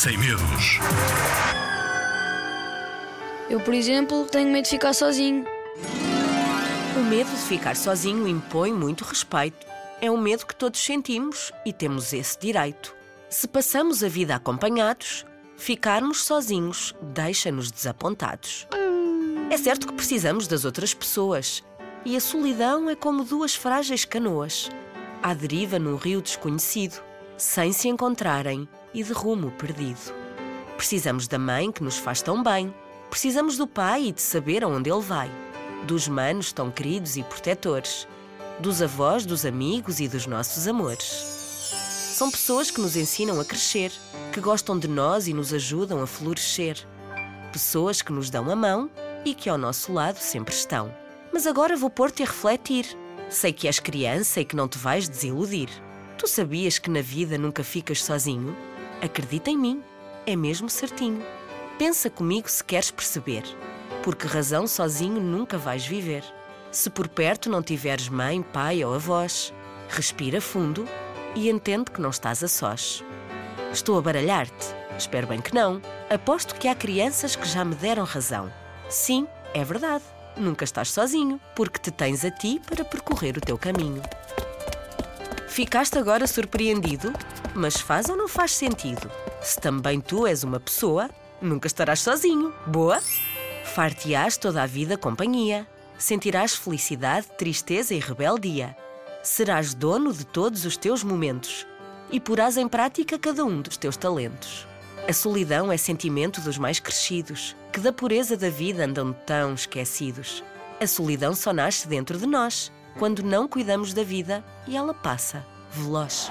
sem medos. Eu, por exemplo, tenho medo de ficar sozinho. O medo de ficar sozinho impõe muito respeito. É um medo que todos sentimos e temos esse direito. Se passamos a vida acompanhados, ficarmos sozinhos deixa-nos desapontados. É certo que precisamos das outras pessoas e a solidão é como duas frágeis canoas à deriva num rio desconhecido, sem se encontrarem e de rumo perdido. Precisamos da mãe que nos faz tão bem, precisamos do pai e de saber aonde ele vai, dos manos tão queridos e protetores, dos avós, dos amigos e dos nossos amores. São pessoas que nos ensinam a crescer, que gostam de nós e nos ajudam a florescer. Pessoas que nos dão a mão e que ao nosso lado sempre estão. Mas agora vou pôr-te a refletir. Sei que és criança e que não te vais desiludir. Tu sabias que na vida nunca ficas sozinho? Acredita em mim, é mesmo certinho. Pensa comigo se queres perceber. Por que razão sozinho nunca vais viver? Se por perto não tiveres mãe, pai ou avós, respira fundo e entende que não estás a sós. Estou a baralhar-te? Espero bem que não. Aposto que há crianças que já me deram razão. Sim, é verdade. Nunca estás sozinho, porque te tens a ti para percorrer o teu caminho. Ficaste agora surpreendido? Mas faz ou não faz sentido? Se também tu és uma pessoa, nunca estarás sozinho. Boa? Far-te-ás toda a vida companhia. Sentirás felicidade, tristeza e rebeldia. Serás dono de todos os teus momentos e porás em prática cada um dos teus talentos. A solidão é sentimento dos mais crescidos, que da pureza da vida andam tão esquecidos. A solidão só nasce dentro de nós, quando não cuidamos da vida e ela passa, veloz.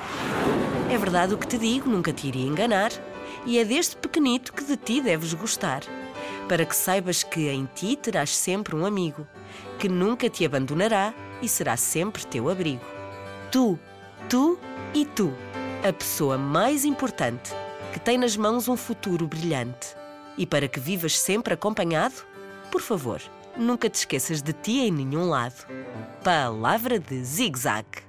É verdade o que te digo, nunca te iria enganar, e é deste pequenito que de ti deves gostar, para que saibas que em ti terás sempre um amigo, que nunca te abandonará e será sempre teu abrigo. Tu, tu e tu, a pessoa mais importante que tem nas mãos um futuro brilhante. E para que vivas sempre acompanhado, por favor, nunca te esqueças de ti em nenhum lado. Palavra de zig-zag.